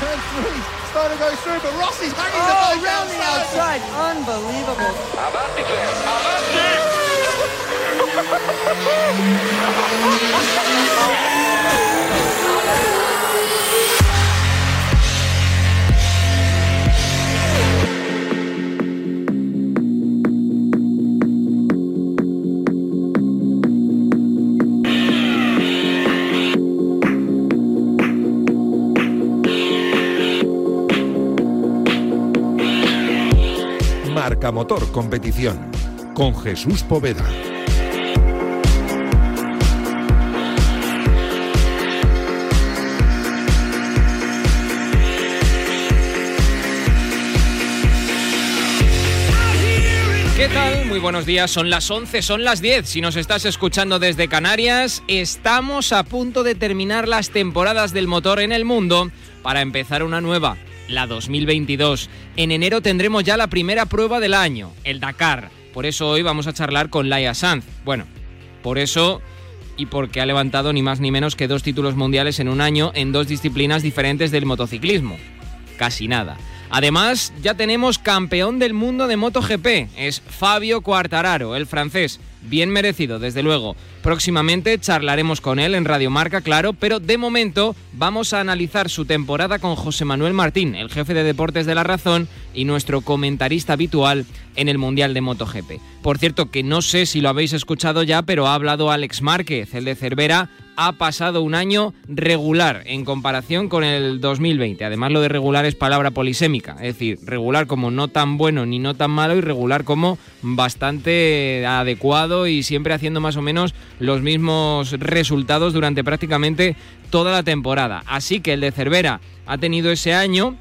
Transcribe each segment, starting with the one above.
turn three. Starting to go through, but Rossi's hanging Oh, the round the outside. Unbelievable. Marca Motor Competición con Jesús Poveda. ¿Qué tal? Muy buenos días, son las 11, son las 10. Si nos estás escuchando desde Canarias, estamos a punto de terminar las temporadas del motor en el mundo para empezar una nueva, la 2022. En enero tendremos ya la primera prueba del año, el Dakar. Por eso hoy vamos a charlar con Laia Sanz. Bueno, por eso y porque ha levantado ni más ni menos que dos títulos mundiales en un año en dos disciplinas diferentes del motociclismo. Casi nada. Además, ya tenemos campeón del mundo de MotoGP. Es Fabio Quartararo, el francés. Bien merecido, desde luego. Próximamente charlaremos con él en Radio Marca, claro, pero de momento vamos a analizar su temporada con José Manuel Martín, el jefe de deportes de La Razón y nuestro comentarista habitual en el Mundial de MotoGP. Por cierto, que no sé si lo habéis escuchado ya, pero ha hablado Alex Márquez, el de Cervera, ha pasado un año regular en comparación con el 2020. Además, lo de regular es palabra polisémica, es decir, regular como no tan bueno ni no tan malo y regular como bastante adecuado y siempre haciendo más o menos los mismos resultados durante prácticamente toda la temporada. Así que el de Cervera ha tenido ese año.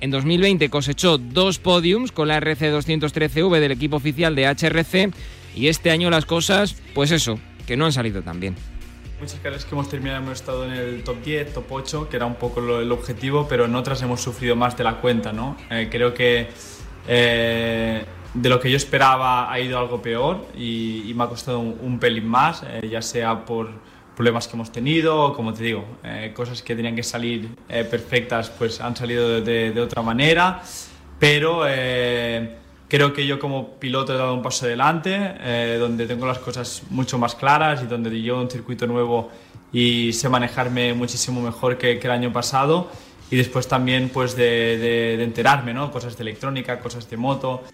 En 2020 cosechó dos podiums con la RC213V del equipo oficial de HRC y este año las cosas, pues eso, que no han salido tan bien. Muchas carreras que hemos terminado hemos estado en el top 10, top 8, que era un poco lo- el objetivo, pero en otras hemos sufrido más de la cuenta, ¿no? Eh, creo que eh, de lo que yo esperaba ha ido algo peor y, y me ha costado un, un pelín más, eh, ya sea por problemas que hemos tenido como te digo, eh, cosas que tenían que salir eh, perfectas pues han salido de, de- de otra manera, pero... Creo que yo como piloto he dado un paso adelante, eh, donde tengo las cosas mucho más claras y donde llevo un circuito nuevo y sé manejarme muchísimo mejor que, que el año pasado. Y después también pues de, de- de enterarme, ¿no? Cosas de electrónica, cosas de moto.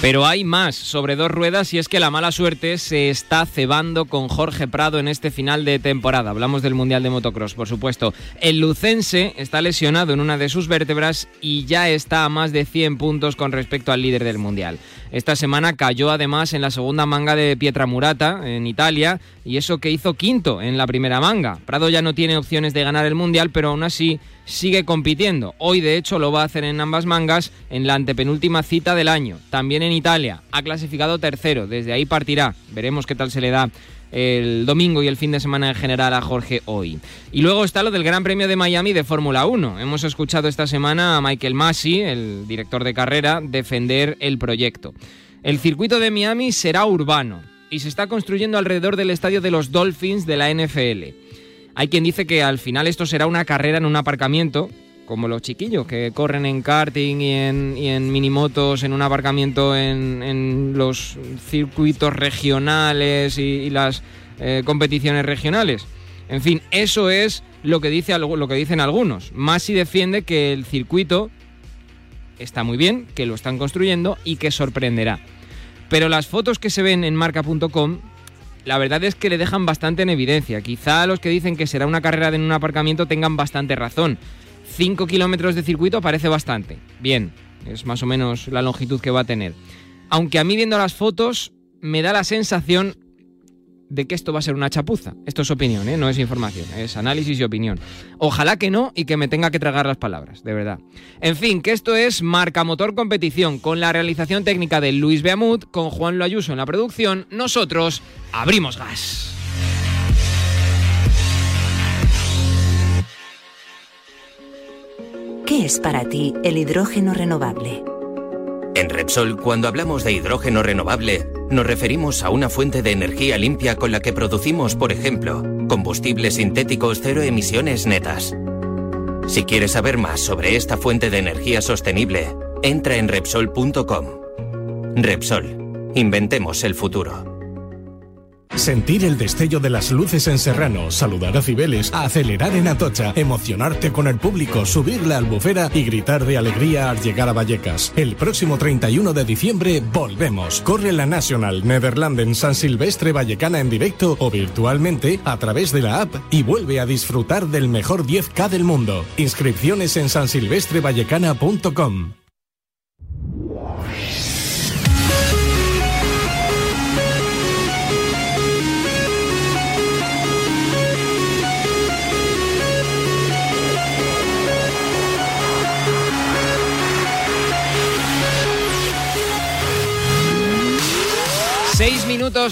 Pero hay más sobre dos ruedas y es que la mala suerte se está cebando con Jorge Prado en este final de temporada. Hablamos del Mundial de Motocross, por supuesto. El lucense está lesionado en una de sus vértebras y ya está a más de 100 puntos con respecto al líder del Mundial. Esta semana cayó además en la segunda manga de Pietraburata, en Italia, y eso que hizo quinto en la primera manga. Prado ya no tiene opciones de ganar el Mundial, pero aún así sigue compitiendo. Hoy, de hecho, lo va a hacer en ambas mangas en la antepenúltima cita del año. También en Italia. Ha clasificado tercero. Desde ahí partirá. Veremos qué tal se le da el domingo y el fin de semana en general a Jorge hoy. Y luego está lo del Gran Premio de Miami de Fórmula 1. Hemos escuchado esta semana a Michael Masi, el director de carrera, defender el proyecto. El circuito de Miami será urbano y se está construyendo alrededor del estadio de los Dolphins de la NFL. Hay quien dice que al final esto será una carrera en un aparcamiento, como los chiquillos que corren en karting y en, y en minimotos en un aparcamiento en, los circuitos regionales y, las eh, competiciones regionales. En fin, eso es lo que, dice, lo que dicen algunos. Masi defiende que el circuito está muy bien, que lo están construyendo y que sorprenderá. Pero las fotos que se ven en marca.com la verdad es que le dejan bastante en evidencia. Quizá los que dicen que será una carrera en un aparcamiento tengan bastante razón. 5 kilómetros de circuito parece bastante. Bien, es más o menos la longitud que va a tener. Aunque a mí viendo las fotos me da la sensación de que esto va a ser una chapuza. Esto es opinión, ¿eh? no es información, es análisis y opinión. Ojalá que no y que me tenga que tragar las palabras, de verdad. En fin, que esto es Marca Motor Competición, con la realización técnica de Luis Beamut, con Juan Loayuso en la producción. Nosotros abrimos gas. ¿Qué es para ti el hidrógeno renovable? En Repsol, cuando hablamos de hidrógeno renovable, nos referimos a una fuente de energía limpia con la que producimos, por ejemplo, combustibles sintéticos cero emisiones netas. Si quieres saber más sobre esta fuente de energía sostenible, entra en Repsol.com. Repsol, inventemos el futuro. Sentir el destello de las luces en Serrano, saludar a Cibeles, acelerar en Atocha, emocionarte con el público, subir la albufera y gritar de alegría al llegar a Vallecas. El próximo 31 de diciembre volvemos. Corre la National Netherlanden San Silvestre Vallecana en directo o virtualmente a través de la app y vuelve a disfrutar del mejor 10K del mundo. Inscripciones en sansilvestrevallecana.com.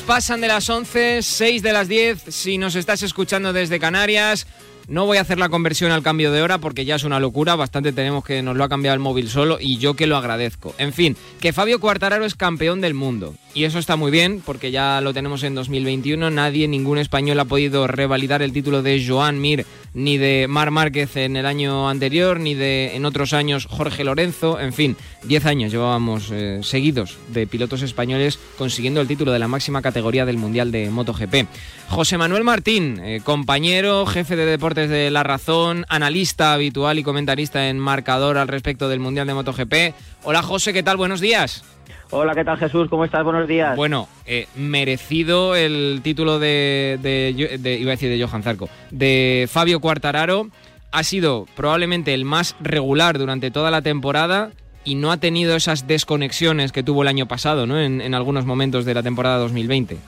pasan de las 11, seis de las 10. Si nos estás escuchando desde Canarias, no voy a hacer la conversión al cambio de hora porque ya es una locura. Bastante tenemos que nos lo ha cambiado el móvil solo y yo que lo agradezco. En fin, que Fabio Cuartararo es campeón del mundo. Y eso está muy bien porque ya lo tenemos en 2021. Nadie, ningún español ha podido revalidar el título de Joan Mir ni de Mar Márquez en el año anterior, ni de en otros años Jorge Lorenzo. En fin, 10 años llevábamos eh, seguidos de pilotos españoles consiguiendo el título de la máxima categoría del Mundial de MotoGP. José Manuel Martín, eh, compañero, jefe de deportes de La Razón, analista habitual y comentarista en marcador al respecto del Mundial de MotoGP. Hola José, ¿qué tal? Buenos días. Hola, ¿qué tal Jesús? ¿Cómo estás? Buenos días. Bueno, eh, merecido el título de, de, iba a decir de Johan Zarco, de Fabio Cuartararo. Ha sido probablemente el más regular durante toda la temporada y no ha tenido esas desconexiones que tuvo el año pasado, ¿no? En, en algunos momentos de la temporada 2020.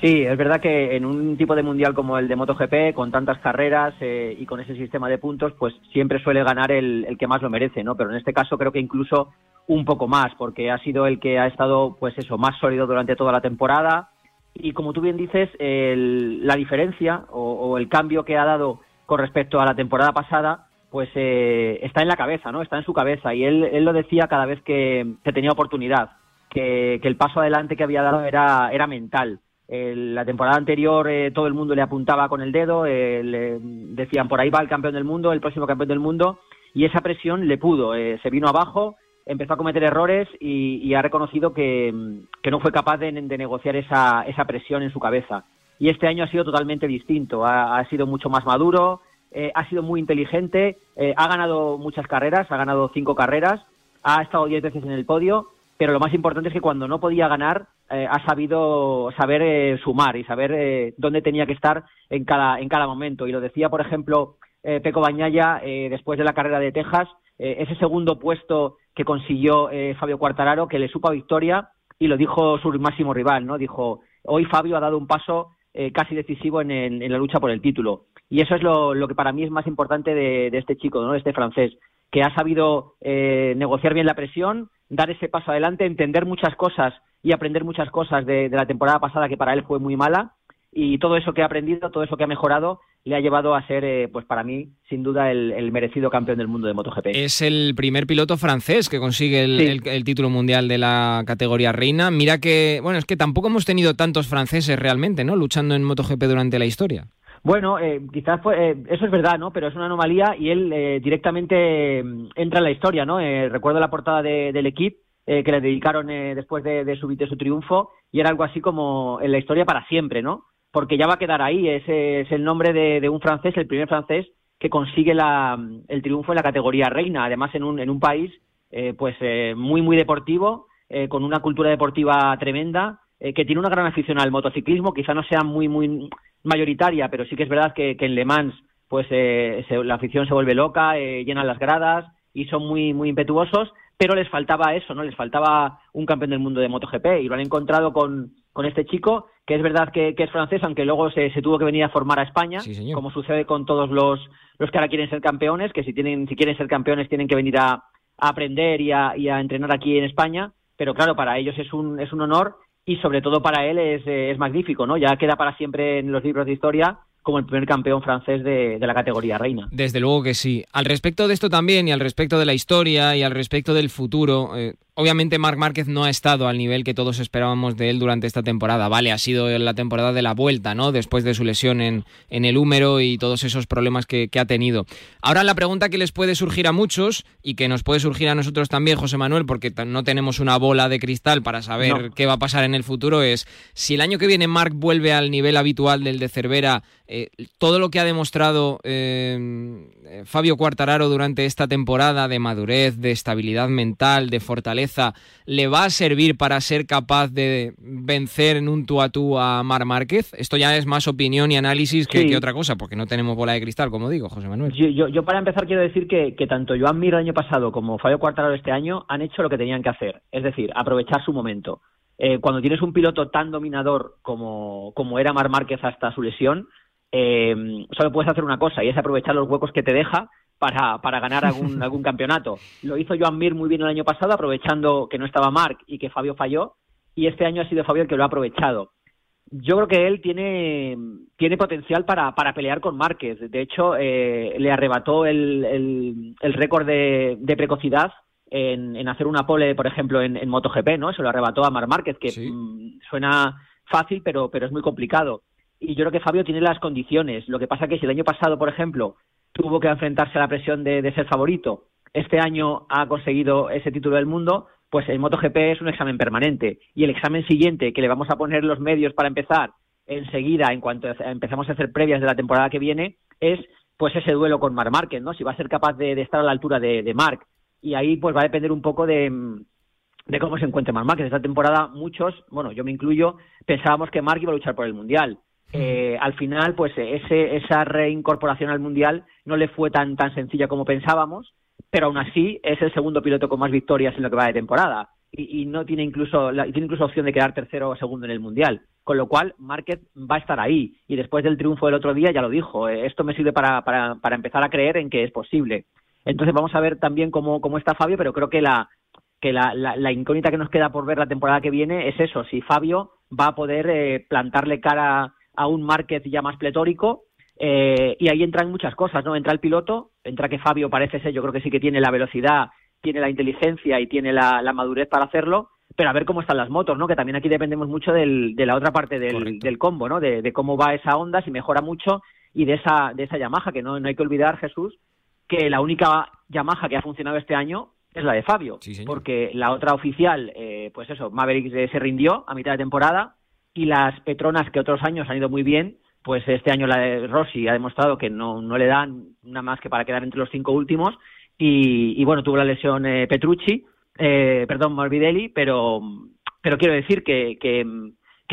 Sí, es verdad que en un tipo de mundial como el de MotoGP, con tantas carreras eh, y con ese sistema de puntos, pues siempre suele ganar el, que más lo merece, ¿no? Pero en este caso creo que incluso un poco más, porque ha sido el que ha estado, pues eso, más sólido durante toda la temporada. Y como tú bien dices, el, la diferencia o, o, el cambio que ha dado con respecto a la temporada pasada, pues eh, está en la cabeza, ¿no? Está en su cabeza. Y él, él lo decía cada vez que, que tenía oportunidad, que, que, el paso adelante que había dado era, era mental. La temporada anterior eh, todo el mundo le apuntaba con el dedo, eh, le decían por ahí va el campeón del mundo, el próximo campeón del mundo, y esa presión le pudo, eh, se vino abajo, empezó a cometer errores y, y ha reconocido que, que, no fue capaz de, de, negociar esa, esa presión en su cabeza. Y este año ha sido totalmente distinto, ha, ha sido mucho más maduro, eh, ha sido muy inteligente, eh, ha ganado muchas carreras, ha ganado cinco carreras, ha estado diez veces en el podio, pero lo más importante es que cuando no podía ganar eh, ha sabido saber eh, sumar y saber eh, dónde tenía que estar en cada, en cada momento. Y lo decía, por ejemplo, Peco Bañaya después de la carrera de Texas, ese segundo puesto que consiguió Fabio Cuartararo, que le supo a victoria, y lo dijo su máximo rival, ¿no? Dijo, hoy Fabio ha dado un paso casi decisivo en, en, en, la lucha por el título. Y eso es lo, lo que para mí es más importante de, de, este chico, ¿no? De este francés, que ha sabido negociar bien la presión, dar ese paso adelante, entender muchas cosas y aprender muchas cosas de, de, la temporada pasada que para él fue muy mala y todo eso que ha aprendido, todo eso que ha mejorado le ha llevado a ser, eh, pues para mí, sin duda, el, el, merecido campeón del mundo de MotoGP. Es el primer piloto francés que consigue el, sí. el, el, título mundial de la categoría reina. Mira que, bueno, es que tampoco hemos tenido tantos franceses realmente, ¿no? Luchando en MotoGP durante la historia. Bueno, eh, quizás fue, eh, eso es verdad, ¿no? Pero es una anomalía y él eh, directamente mm, entra en la historia, ¿no? Eh, recuerdo la portada de, del equipo eh, que le dedicaron eh, después de, de, su, triunfo y era algo así como en la historia para siempre, ¿no? Porque ya va a quedar ahí, ese es el nombre de, un francés, el primer francés que consigue la, el triunfo en la categoría reina, además en un, en un país pues muy muy deportivo, con una cultura deportiva tremenda, eh, que tiene una gran afición al motociclismo, quizá no sea muy muy mayoritaria, pero sí que es verdad que, que en Le Mans pues eh, se, la afición se vuelve loca, eh, llenan las gradas y son muy muy impetuosos, pero les faltaba eso, ¿no? Les faltaba un campeón del mundo de MotoGP y lo han encontrado con, con este chico, que es verdad que, que es francés, aunque luego se, se, tuvo que venir a formar a España, sí, como sucede con todos los, los que ahora quieren ser campeones, que si tienen si quieren ser campeones tienen que venir a, a aprender y a, y a, entrenar aquí en España, pero claro, para ellos es un, es un honor y sobre todo para él es, es magnífico, ¿no? Ya queda para siempre en los libros de historia como el primer campeón francés de, de, la categoría reina. Desde luego que sí. Al respecto de esto también y al respecto de la historia y al respecto del futuro, eh, Obviamente Marc Márquez no ha estado al nivel que todos esperábamos de él durante esta temporada. Vale, ha sido la temporada de la vuelta, ¿no? Después de su lesión en, en el húmero y todos esos problemas que, ha tenido. Ahora la pregunta que les puede surgir a muchos y que nos puede surgir a nosotros también, José Manuel, porque no tenemos una bola de cristal para saber qué va a pasar en el futuro, es si el año que viene Marc vuelve al nivel habitual del de Cervera, eh, todo lo que ha demostrado eh, Fabio Cuartararo durante esta temporada de madurez, de estabilidad mental, de fortaleza, le va a servir para ser capaz de vencer en un tú a tú a Mar Márquez? Esto ya es más opinión y análisis que, otra cosa, porque no tenemos bola de cristal, como digo, José Manuel. Yo, para empezar quiero decir que, tanto Joan Mir el año pasado como Fabio Quartararo este año han hecho lo que tenían que hacer, es decir, aprovechar su momento. Eh, cuando tienes un piloto tan dominador como, como era Mar Márquez hasta su lesión, eh, solo puedes hacer una cosa y es aprovechar los huecos que te deja para, para ganar algún, algún campeonato. Lo hizo Joan Mir muy bien el año pasado, aprovechando que no estaba Marc y que Fabio falló, y este año ha sido Fabio el que lo ha aprovechado. Yo creo que él tiene, tiene potencial para, para pelear con Márquez. De hecho, eh, le arrebató el, el, récord de, de precocidad en, en, hacer una pole, por ejemplo, en, en MotoGP, ¿no? Se lo arrebató a Mar Márquez, que mm, suena fácil, pero, pero es muy complicado. Y yo creo que Fabio tiene las condiciones. Lo que pasa que si el año pasado, por ejemplo, tuvo que enfrentarse a la presión de, ser favorito. Este año ha conseguido ese título del mundo, pues el MotoGP es un examen permanente. Y el examen siguiente, que le vamos a poner los medios para empezar enseguida, en cuanto empezamos a hacer previas de la temporada que viene, es pues ese duelo con Marc Márquez, ¿no? Si va a ser capaz de, estar a la altura de, de. Y ahí pues va a depender un poco de, cómo se encuentre Marc Márquez. Esta temporada muchos, bueno, yo me incluyo, pensábamos que Marc iba a luchar por el Mundial. Eh, al final, pues ese, esa reincorporación al Mundial no le fue tan, tan sencilla como pensábamos, pero aún así es el segundo piloto con más victorias en lo que va de temporada y, no tiene incluso, tiene incluso opción de quedar tercero o segundo en el Mundial. Con lo cual, Márquez va a estar ahí. Y después del triunfo del otro día, ya lo dijo, eh, esto me sirve para, para, para empezar a creer en que es posible. Entonces vamos a ver también cómo, cómo está Fabio, pero creo que la, que la, la, incógnita que nos queda por ver la temporada que viene es eso, si Fabio va a poder eh, plantarle cara a un Márquez ya más pletórico. Eh, y ahí entran muchas cosas, ¿no? Entra el piloto, entra que Fabio parece ser, yo creo que sí que tiene la velocidad, tiene la inteligencia y tiene la, madurez para hacerlo, pero a ver cómo están las motos, ¿no? Que también aquí dependemos mucho del, de la otra parte del, del combo, ¿no? De, cómo va esa onda, si mejora mucho, y de esa, de esa Yamaha, que no, no hay que olvidar, Jesús, que la única Yamaha que ha funcionado este año es la de Fabio, porque la otra oficial, eh, pues eso, Maverick se rindió a mitad de temporada, y las Petronas que otros años han ido muy bien, pues este año la de Rossi ha demostrado que no, no le dan nada más que para quedar entre los cinco últimos y, bueno, tuvo la lesión eh, Petrucci, eh, perdón, Morbidelli, pero, pero quiero decir que, que,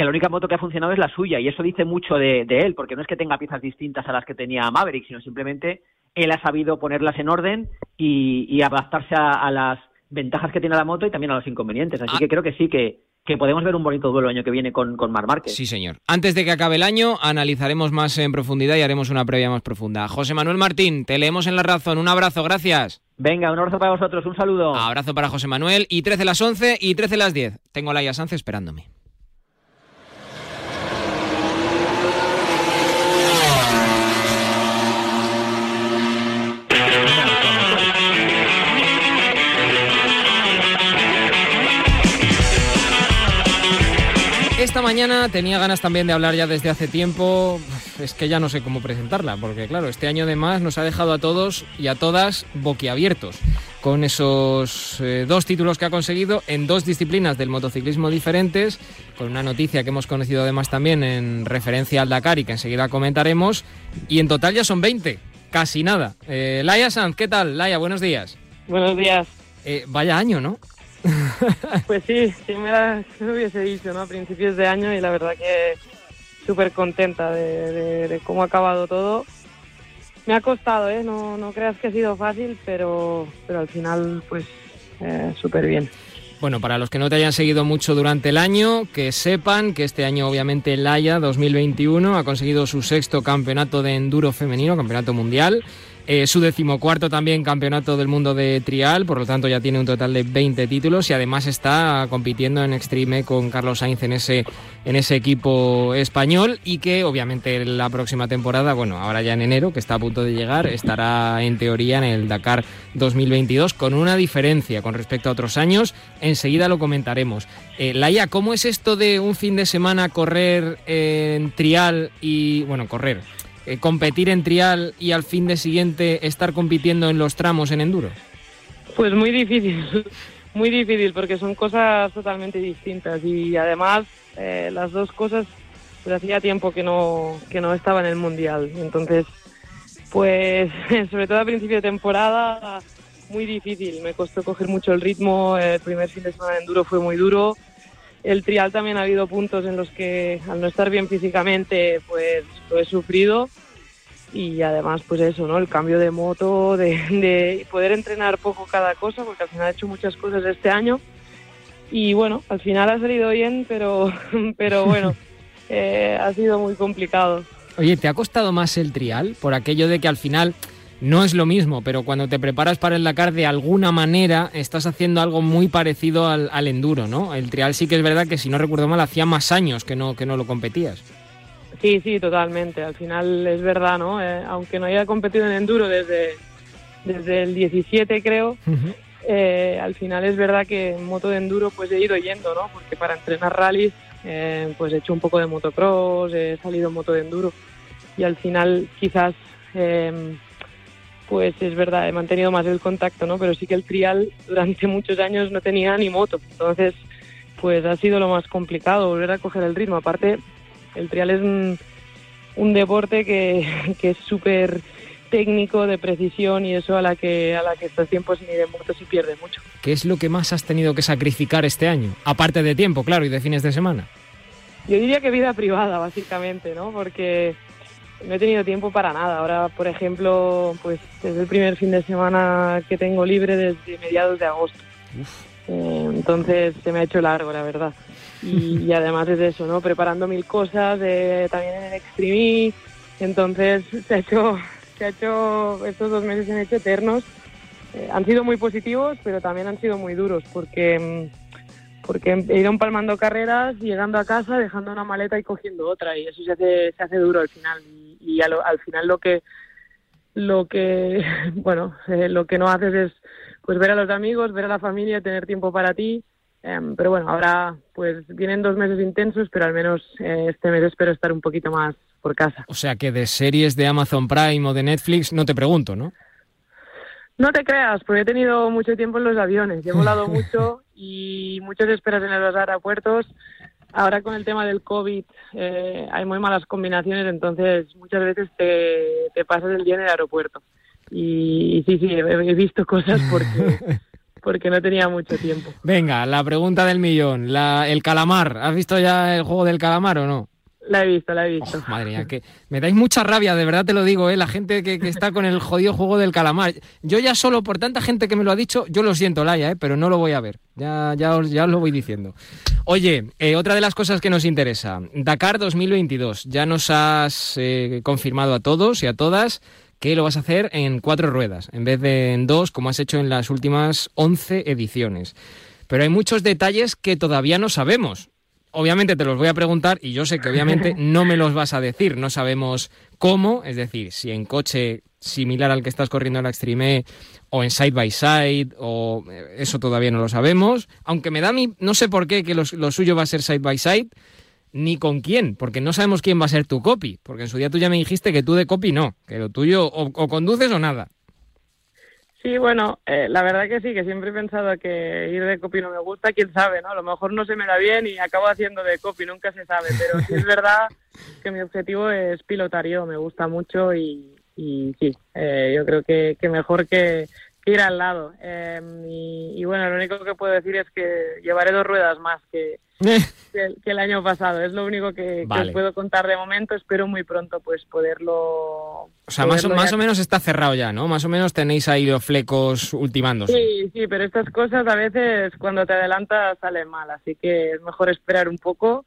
la única moto que ha funcionado es la suya y eso dice mucho de, él, porque no es que tenga piezas distintas a las que tenía Maverick, sino simplemente él ha sabido ponerlas en orden y, adaptarse a, las ventajas que tiene la moto y también a los inconvenientes. Así ah. que creo que sí, que, que podemos ver un bonito duelo el año que viene con, con Mar Márquez. Sí, señor. Antes de que acabe el año, analizaremos más en profundidad y haremos una previa más profunda. José Manuel Martín, te leemos en la razón. Un abrazo, gracias. Venga, un abrazo para vosotros, un saludo. Abrazo para José Manuel y 13 las 11 y 13 las 10. Tengo a Laia Sanz esperándome. Esta mañana tenía ganas también de hablar ya desde hace tiempo, es que ya no sé cómo presentarla, porque claro, este año además nos ha dejado a todos y a todas boquiabiertos con esos eh, dos títulos que ha conseguido en dos disciplinas del motociclismo diferentes, con una noticia que hemos conocido además también en referencia al Dakar y que enseguida comentaremos, y en total ya son 20, casi nada. Eh, Laia Sanz, ¿qué tal? Laia, buenos días. Buenos días. Eh, vaya año, ¿no? Pues sí, sí me, lo hubiese dicho, ¿no? A principios de año y la verdad que súper contenta de, cómo ha acabado todo. Me ha costado, ¿eh? No, no creas que ha sido fácil, pero, pero al final, pues, eh, súper bien. Bueno, para los que no te hayan seguido mucho durante el año, que sepan que este año obviamente Laia 2021 ha conseguido su sexto campeonato de enduro femenino, campeonato mundial, Eh, su decimocuarto también campeonato del mundo de trial, por lo tanto ya tiene un total de 20 títulos y además está compitiendo en Extreme con Carlos Sainz en ese, en ese equipo español y que obviamente la próxima temporada, bueno, ahora ya en enero, que está a punto de llegar, estará en teoría en el Dakar 2022 con una diferencia con respecto a otros años. Enseguida lo comentaremos. Eh, Laia, ¿cómo es esto de un fin de semana correr en trial y, bueno, correr? Eh, competir en trial y al fin de siguiente estar compitiendo en los tramos en enduro? Pues muy difícil, muy difícil porque son cosas totalmente distintas y además eh, las dos cosas pues hacía tiempo que no, que no estaba en el mundial. Entonces, pues sobre todo a principio de temporada muy difícil, me costó coger mucho el ritmo, el primer fin de semana de enduro fue muy duro. El trial también ha habido puntos en los que al no estar bien físicamente pues lo he sufrido y además pues eso, ¿no? El cambio de moto, de, poder entrenar poco cada cosa, porque al final he hecho muchas cosas este año y bueno, al final ha salido bien, pero, pero bueno, eh, ha sido muy complicado. Oye, ¿te ha costado más el trial por aquello de que al final no es lo mismo, pero cuando te preparas para el Dakar de alguna manera estás haciendo algo muy parecido al, al enduro, ¿no? El trial sí que es verdad que si no recuerdo mal hacía más años que no, que no lo competías. Sí, sí, totalmente. Al final es verdad, ¿no? Eh, aunque no haya competido en enduro desde, desde el 17, creo, eh, al final es verdad que en moto de enduro pues he ido yendo, ¿no? Porque para entrenar rallies eh, pues he hecho un poco de motocross, he salido en moto de enduro y al final quizás pues es verdad, he mantenido más el contacto, ¿no? Pero sí que el trial durante muchos años no tenía ni moto, entonces pues ha sido lo más complicado volver a coger el ritmo. Aparte, el trial es un, deporte que, es súper técnico, de precisión y eso a la que a la que estos tiempos ni de moto se pierde mucho. ¿Qué es lo que más has tenido que sacrificar este año? Aparte de tiempo, claro, y de fines de semana. Yo diría que vida privada, básicamente, ¿no? Porque no he tenido tiempo para nada. Ahora, por ejemplo, pues es el primer fin de semana que tengo libre desde mediados de agosto. Eh, entonces se me ha hecho largo, la verdad. Y, además es eso, ¿no? Preparando mil cosas, también en el Extreme. Entonces se ha hecho, se ha hecho, estos dos meses se han hecho eternos. Eh, han sido muy positivos, pero también han sido muy duros porque, porque he ido empalmando carreras, llegando a casa, dejando una maleta y cogiendo otra. Y eso se hace, se hace duro al final. Y, al, final lo que, lo que, bueno, eh, lo que no haces es pues ver a los amigos, ver a la familia, tener tiempo para ti Em, pero bueno, ahora pues vienen dos meses intensos, pero al menos eh, este mes espero estar un poquito más por casa. O sea que de series de Amazon Prime o de Netflix no te pregunto, ¿no? No te creas, porque he tenido mucho tiempo en los aviones, he volado mucho y muchas esperas en los aeropuertos. Ahora con el tema del COVID eh, hay muy malas combinaciones, entonces muchas veces te, te pasas el día en el aeropuerto. Y, sí, sí, he visto cosas porque porque no tenía mucho tiempo. Venga, la pregunta del millón, la, el calamar. ¿Has visto ya el juego del calamar o no? La he visto, la he visto. Oh, madre mía, que me dais mucha rabia, de verdad te lo digo, ¿eh? la gente que, está con el jodido juego del calamar. Yo ya solo por tanta gente que me lo ha dicho, yo lo siento, Laia, ¿eh? pero no lo voy a ver. Ya, ya, os, ya os lo voy diciendo. Oye, eh, otra de las cosas que nos interesa, Dakar 2022. Ya nos has eh, confirmado a todos y a todas que lo vas a hacer en cuatro ruedas, en vez de en dos, como has hecho en las últimas 11 ediciones. Pero hay muchos detalles que todavía no sabemos. Obviamente te los voy a preguntar y yo sé que obviamente no me los vas a decir. No sabemos cómo, es decir, si en coche similar al que estás corriendo en la Extreme o en side by side o eh, eso todavía no lo sabemos. Aunque me da mí, no sé por qué, que lo, lo suyo va a ser side by side ni con quién, porque no sabemos quién va a ser tu copy, porque en su día tú ya me dijiste que tú de copy no, que lo tuyo o, conduces o nada. Sí, bueno, eh, la verdad que sí, que siempre he pensado que ir de copy no me gusta, quién sabe, ¿no? A lo mejor no se me da bien y acabo haciendo de copy, nunca se sabe, pero sí es verdad que mi objetivo es pilotar yo, me gusta mucho y, sí, eh, yo creo que, mejor que, ir al lado. Em, y, bueno, lo único que puedo decir es que llevaré dos ruedas más que, que, el año pasado. Es lo único que, os puedo contar de momento. Espero muy pronto pues poderlo... O sea, más, o, más o menos está cerrado ya, ¿no? Más o menos tenéis ahí los flecos ultimándose. Sí, sí, pero estas cosas a veces cuando te adelantas salen mal. Así que es mejor esperar un poco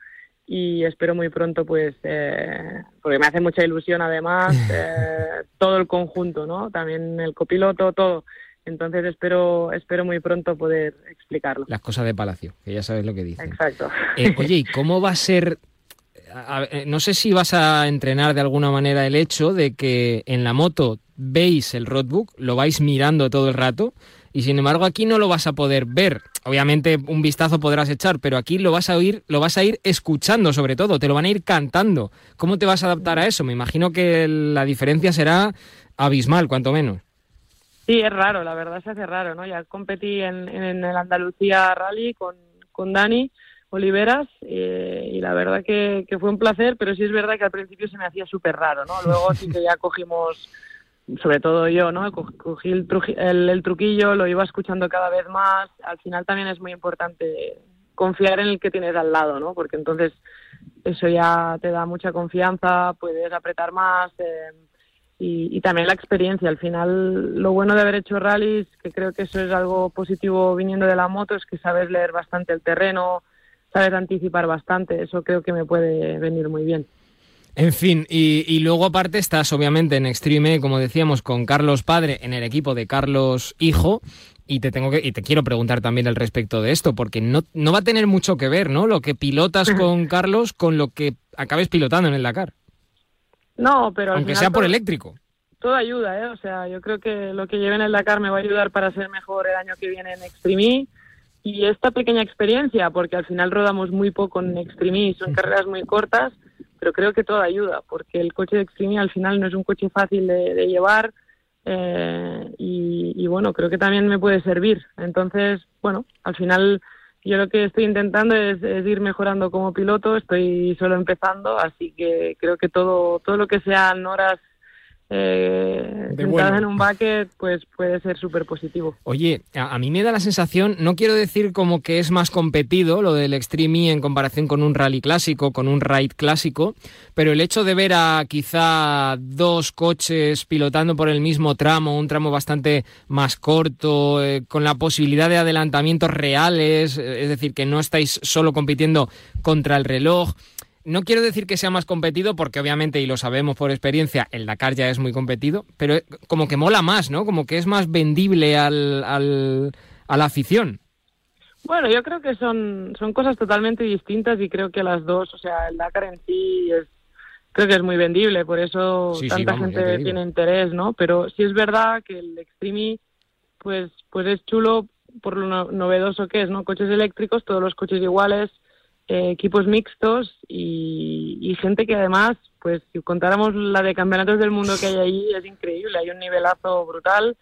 y espero muy pronto, pues, eh, porque me hace mucha ilusión además eh, todo el conjunto, ¿no? También el copiloto, todo. Entonces espero, espero muy pronto poder explicarlo. Las cosas de Palacio, que ya sabes lo que dice. Exacto. Eh, oye, ¿y cómo va a ser? a- a- no sé si vas a entrenar de alguna manera el hecho de que en la moto veis el roadbook, lo vais mirando todo el rato, y sin embargo aquí no lo vas a poder ver. Obviamente un vistazo podrás echar, pero aquí lo vas a oír, lo vas a ir escuchando sobre todo, te lo van a ir cantando. ¿Cómo te vas a adaptar a eso? Me imagino que la diferencia será abismal, cuanto menos. Sí, es raro, la verdad se hace raro, ¿no? Ya competí en, el Andalucía Rally con, con Dani Oliveras eh, y la verdad que, fue un placer, pero sí es verdad que al principio se me hacía súper raro, ¿no? Luego sí que ya cogimos, sobre todo yo, ¿no? Co- Cogí el, el, el truquillo, lo iba escuchando cada vez más. Al final también es muy importante confiar en el que tienes al lado, ¿no? Porque entonces eso ya te da mucha confianza, puedes apretar más. eh, y, y también la experiencia. Al final, lo bueno de haber hecho rallies, que creo que eso es algo positivo viniendo de la moto, es que sabes leer bastante el terreno, sabes anticipar bastante. Eso creo que me puede venir muy bien. En fin, y, y luego aparte estás obviamente en Extreme, como decíamos, con Carlos Padre en el equipo de Carlos Hijo. Y te tengo que, y te quiero preguntar también al respecto de esto, porque no, no va a tener mucho que ver, ¿no? Lo que pilotas con Carlos con lo que acabes pilotando en el Dakar. No, pero al Aunque final sea por todo- eléctrico. todo ayuda, ¿eh? O sea, yo creo que lo que lleve en el Dakar me va a ayudar para ser mejor el año que viene en Extreme E. y esta pequeña experiencia, porque al final rodamos muy poco en Extreme E, son carreras muy cortas, pero creo que todo ayuda, porque el coche de Extreme E al final no es un coche fácil de, de llevar eh, y, y bueno, creo que también me puede servir. Entonces, bueno, al final yo lo que estoy intentando es, es ir mejorando como piloto, estoy solo empezando, así que creo que todo, todo lo que sean horas eh, vuelo. en un bucket, pues puede ser súper positivo. Oye, a, a mí me da la sensación, no quiero decir como que es más competido lo del Extreme E en comparación con un rally clásico, con un ride clásico, pero el hecho de ver a quizá dos coches pilotando por el mismo tramo, un tramo bastante más corto, eh, con la posibilidad de adelantamientos reales, eh, es decir, que no estáis solo compitiendo contra el reloj. No quiero decir que sea más competido, porque obviamente, y lo sabemos por experiencia, el Dakar ya es muy competido, pero como que mola más, ¿no? Como que es más vendible al, al- a la afición. Bueno, yo creo que son, son cosas totalmente distintas y creo que las dos, o sea, el Dakar en sí es, creo que es muy vendible, por eso Sí, sí, tanta vamos, gente tiene interés, ¿no? Pero sí es verdad que el Extreme, pues, pues es chulo por lo no- novedoso que es, ¿no? Coches eléctricos, todos los coches iguales, eh, equipos mixtos y, gente que además, pues si contáramos la de campeonatos del mundo que hay ahí, es increíble, hay un nivelazo brutal,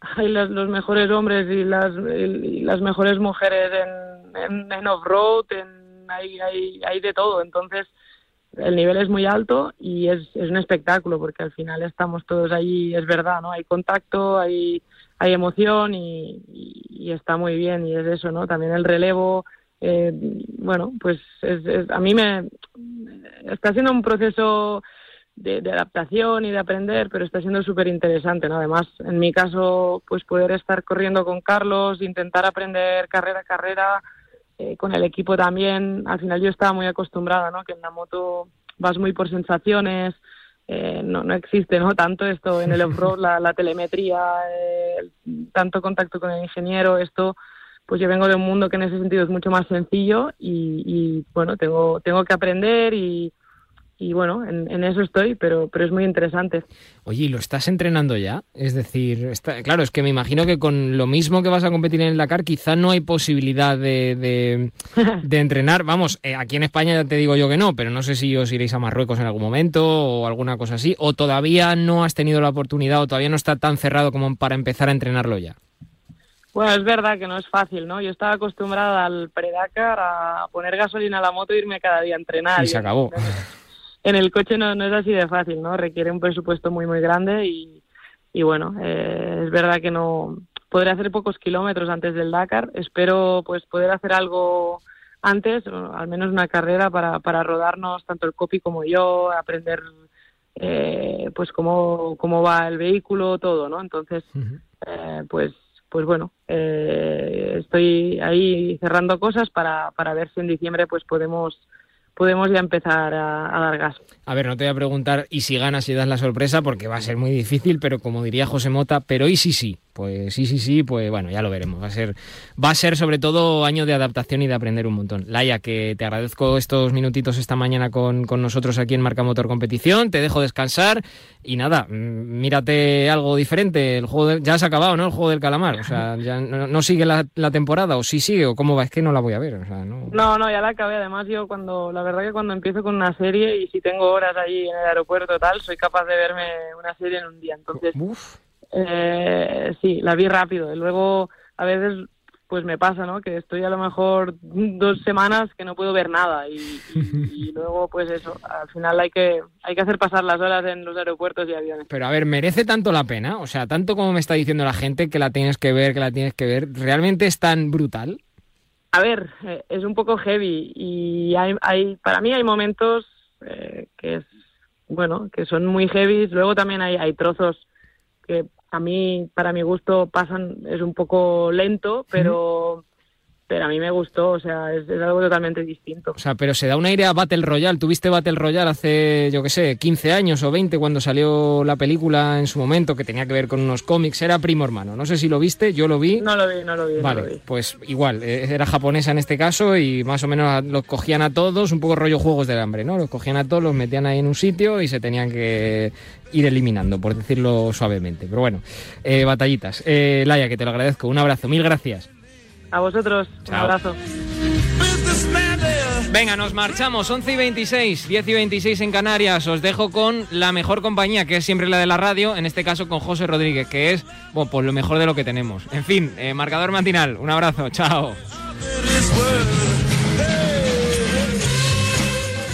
hay las- los mejores hombres y las, las mejores mujeres en, off-road, hay, hay, hay de todo, entonces el nivel es muy alto y es, es un espectáculo porque al final estamos todos ahí, es verdad, ¿no? Hay contacto, hay, hay emoción y- y está muy bien y es eso, ¿no? También el relevo, eh, bueno, pues es, es- a mí me está siendo un proceso de, adaptación y de aprender, pero está siendo súper interesante, ¿no? Además, en mi caso, pues poder estar corriendo con Carlos, intentar aprender carrera a carrera, eh, con el equipo también. Al final yo estaba muy acostumbrada, ¿no? Que en la moto vas muy por sensaciones, eh, no, no existe, ¿no? Tanto esto en el off-road, la, telemetría, eh, tanto contacto con el ingeniero, esto pues yo vengo de un mundo que en ese sentido es mucho más sencillo y, y, bueno, tengo, tengo que aprender y, y bueno, en, en eso estoy, pero, pero es muy interesante. Oye, ¿y lo estás entrenando ya? Es decir, está, claro, es que me imagino que con lo mismo que vas a competir en el Dakar, quizá no hay posibilidad de, de, de entrenar. Vamos, eh, aquí en España ya te digo yo que no, pero no sé si os iréis a Marruecos en algún momento o alguna cosa así, o todavía no has tenido la oportunidad o todavía no está tan cerrado como para empezar a entrenarlo ya. Bueno, es verdad que no es fácil, ¿no? Yo estaba acostumbrada al pre-Dakar a poner gasolina a la moto e irme cada día a entrenar. Y se acabó. En el coche no, no es así de fácil, ¿no? Requiere un presupuesto muy, muy grande y, y bueno, eh, es verdad que no podré hacer pocos kilómetros antes del Dakar. Espero pues poder hacer algo antes, o al menos una carrera para, para rodarnos tanto el copy como yo, aprender eh, pues cómo, cómo va el vehículo, todo, ¿no? Entonces, eh, pues pues bueno, eh, estoy ahí cerrando cosas para, para ver si en diciembre pues podemos podemos ya empezar a, dar gas. A ver, no te voy a preguntar y si ganas y das la sorpresa porque va a ser muy difícil, pero como diría José Mota, pero y sí sí, pues sí sí sí, pues bueno, ya lo veremos. Va a ser va a ser sobre todo año de adaptación y de aprender un montón. Laia, que te agradezco estos minutitos esta mañana con, con nosotros aquí en Marca Motor Competición, te dejo descansar y nada, mm, mírate algo diferente. El juego ya se ha acabado, ¿no? El juego del calamar, o sea, ya no, no sigue la, la, temporada o sí sigue o cómo va, es que no la voy a ver, o sea, no. No, no, ya la acabé. Además yo cuando la verdad que cuando empiezo con una serie y si tengo horas allí en el aeropuerto tal, soy capaz de verme una serie en un día. Entonces, eh, sí, la vi rápido. Y luego, a veces, pues me pasa, ¿no? Que estoy a lo mejor dos semanas que no puedo ver nada y, y, y, luego, pues eso, al final hay que hay que hacer pasar las horas en los aeropuertos y aviones. Pero a ver, ¿merece tanto la pena? O sea, tanto como me está diciendo la gente que la tienes que ver, que la tienes que ver, ¿realmente es tan brutal? A ver, eh, es un poco heavy y hay, hay para mí hay momentos eh, que es bueno, que son muy heavy. Luego también hay, hay trozos que a mí, para mi gusto, pasan, es un poco lento, pero, pero a mí me gustó, o sea, es, es, algo totalmente distinto. O sea, pero se da un aire a Battle Royale. ¿Tuviste Battle Royale hace, yo qué sé, 15 años o 20 cuando salió la película en su momento que tenía que ver con unos cómics? Era primo hermano. No sé si lo viste, yo lo vi. No lo vi, no lo vi. Vale, no lo vi. pues igual, era japonesa en este caso y más o menos los cogían a todos, un poco rollo juegos del hambre, ¿no? Los cogían a todos, los metían ahí en un sitio y se tenían que ir eliminando, por decirlo suavemente. Pero bueno, eh, batallitas. Eh, Laia, que te lo agradezco. Un abrazo, mil gracias. A vosotros, Chao. un abrazo. Venga, nos marchamos, 11 y 26, 10 y 26 en Canarias. Os dejo con la mejor compañía, que es siempre la de la radio, en este caso con José Rodríguez, que es, bueno, pues lo mejor de lo que tenemos. En fin, eh, marcador matinal, un abrazo, chao.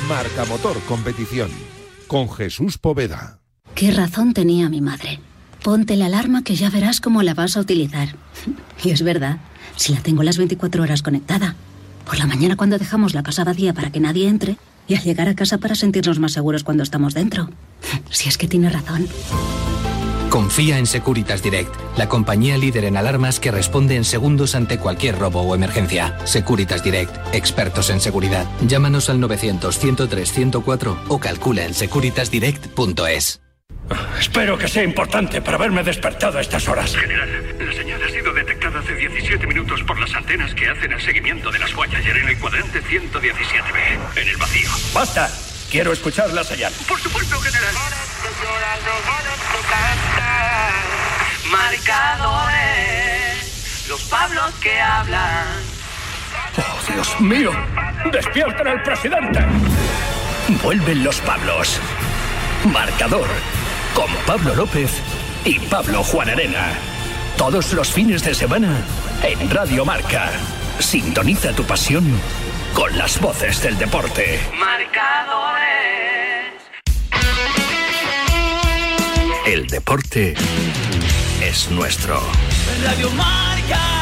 Marca Motor Competición, con Jesús Poveda. ¿Qué razón tenía mi madre? Ponte la alarma que ya verás cómo la vas a utilizar. Y es verdad, si la tengo las 24 horas conectada. Por la mañana cuando dejamos la casa vacía para que nadie entre y al llegar a casa para sentirnos más seguros cuando estamos dentro. Si es que tiene razón. Confía en Securitas Direct, la compañía líder en alarmas que responde en segundos ante cualquier robo o emergencia. Securitas Direct, expertos en seguridad. Llámanos al 900-103-104 o calcula en securitasdirect.es. Espero que sea importante para haberme despertado a estas horas. General, la señal 17 minutos por las antenas que hacen el seguimiento de las Voyager en el cuadrante 117B, en el vacío. ¡Basta! Quiero escuchar la señal. Por supuesto, general. Marcadores, los Pablos que hablan. ¡Oh, Dios mío! ¡Despierten al presidente! Vuelven los Pablos. Marcador con Pablo López y Pablo Juan Arena. Todos los fines de semana en Radio Marca. Sintoniza tu pasión con las voces del deporte. Marcadores. El deporte es nuestro. Radio Marca.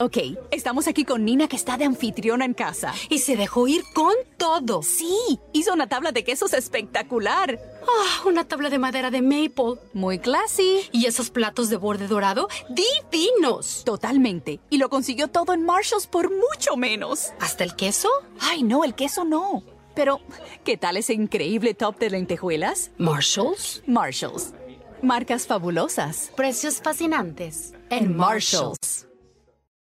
Ok, estamos aquí con Nina que está de anfitriona en casa. Y se dejó ir con todo. Sí, hizo una tabla de quesos espectacular. Oh, una tabla de madera de maple. Muy classy. Y esos platos de borde dorado, divinos. Totalmente. Y lo consiguió todo en Marshalls por mucho menos. ¿Hasta el queso? Ay, no, el queso no. Pero, ¿qué tal ese increíble top de lentejuelas? ¿Marshalls? Marshalls. Marcas fabulosas. Precios fascinantes. En Marshalls.